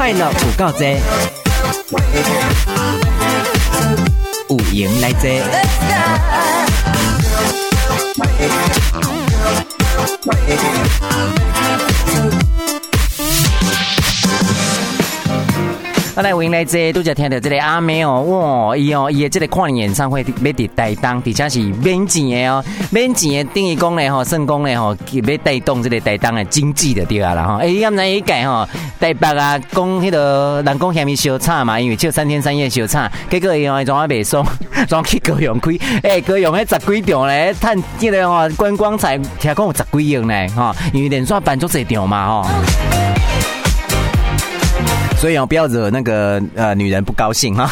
快乐有够多，有闲来坐。来为来这都只听到这个阿妹哦，哇，伊哦，伊的这个跨年演唱会要伫台东，而且是免钱的哦，免钱的等于讲嘞吼，算讲嘞吼，要带动这个台东的经济的对啊啦吼。哎，要不然一改吼，台北啊，讲迄个人讲下面小差嘛，因为只有三天三夜小差，结果伊哦装啊袂爽，装去高雄开，哎，高雄迄十几场嘞，趁这个吼观光彩，听讲有十几亿呢吼，因为连续办足这场嘛吼。所以啊，不要惹那个呃女人不高兴哈。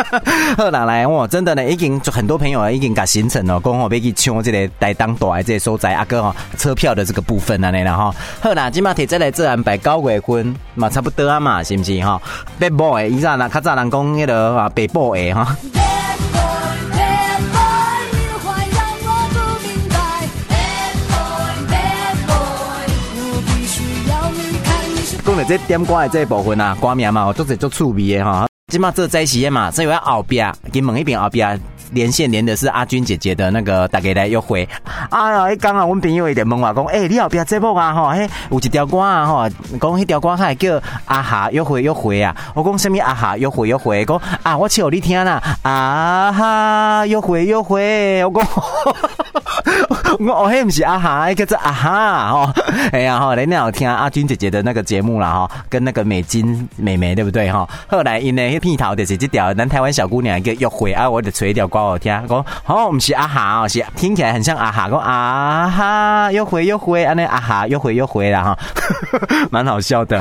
好啦，来哇，真的呢，已经就很多朋友啊已经搞行程了，讲好要去抢这个台东大这个所在，阿哥哈车票的这个部分啊，你啦哈好啦，今嘛提再来这安排九月份嘛，差不多啊嘛，是不是哈？北部的，以前那较早人讲迄个啊，北部的哈。这点歌的这一部分啊，歌名嘛，我都是做趣味的哈。今嘛这在时嘛，这有后边跟门一边后边连线连的是阿君姐姐的那个大家来约会。哎呀，一刚啊，我朋友一点问我讲，哎，你后边这部啊，哈，嘿，有一条歌啊，哈，讲迄条歌还叫阿哈约会约会啊。我讲什么阿哈约会约会？讲啊，我唱你听啦，啊哈约会约会。我讲。我哦嘿，不是阿哈，叫做阿哈哦。哎呀哈，人家有听阿君姐姐的那个节目啦哈，跟那个美金美眉对不对哈？后来因为片头就是这条咱台湾小姑娘一个约会啊，我就吹一条歌我听，讲哦，不是阿哈哦，是听起来很像阿哈，讲啊哈约会约会，安尼阿哈约会约会啦哈，蛮好笑的。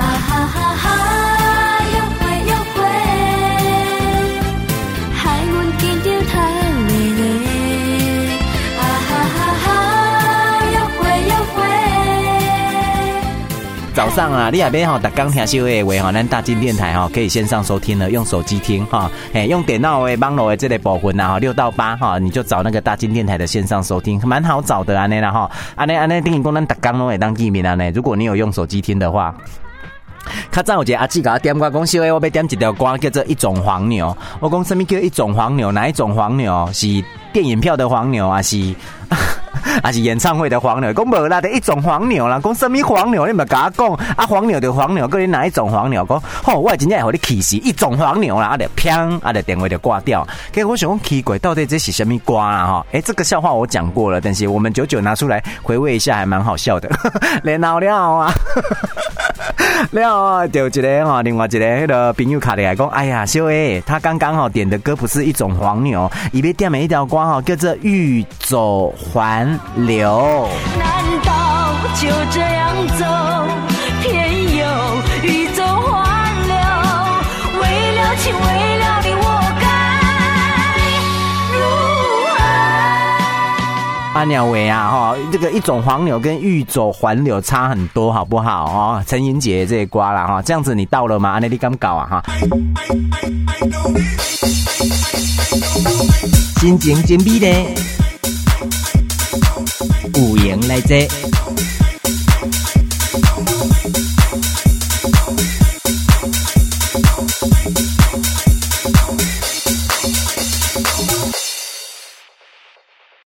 早上啊，你那边哈，打刚听秀诶，为哈，咱大金电台哈，可以线上收听了，用手机听哈，哎，用电脑诶，网络诶，这类部分啊，六到八哈，你就找那个大金电台的线上收听，蛮好找的安尼啦哈，安尼安尼，等于讲咱打刚拢会当见面安尼，如果你有用手机听的话，较早有一个阿姊甲我点歌讲，秀诶，我要点一条歌叫做《一种黄牛》，我讲什么叫一种黄牛？哪一种黄牛？是电影票的黄牛啊？是？还是演唱会的黄牛，讲无啦，的一种黄牛啦，讲什么黄牛？你咪甲我讲啊，黄牛的黄牛，个你哪一种黄牛？讲吼，我真正会互你气死，一种黄牛啦，啊，就砰，啊，就电话就挂掉。给我想讲奇怪，到底这是什么瓜啊？哈，诶，这个笑话我讲过了，但是我们久久拿出来回味一下，还蛮好笑的。连老料啊！了啊，就一个哈，另外一个那个朋友卡里来讲，哎呀，小 A，他刚刚好点的歌不是一种黄牛，以为点了一条歌哈，叫做欲走还留。难道就这样走，鸟尾啊，哈，这个一种黄柳跟玉走环柳差很多，好不好哦？陈英杰这些瓜了哈，这样子你到了吗？阿内力刚搞啊哈，心情真美呢，有缘来这。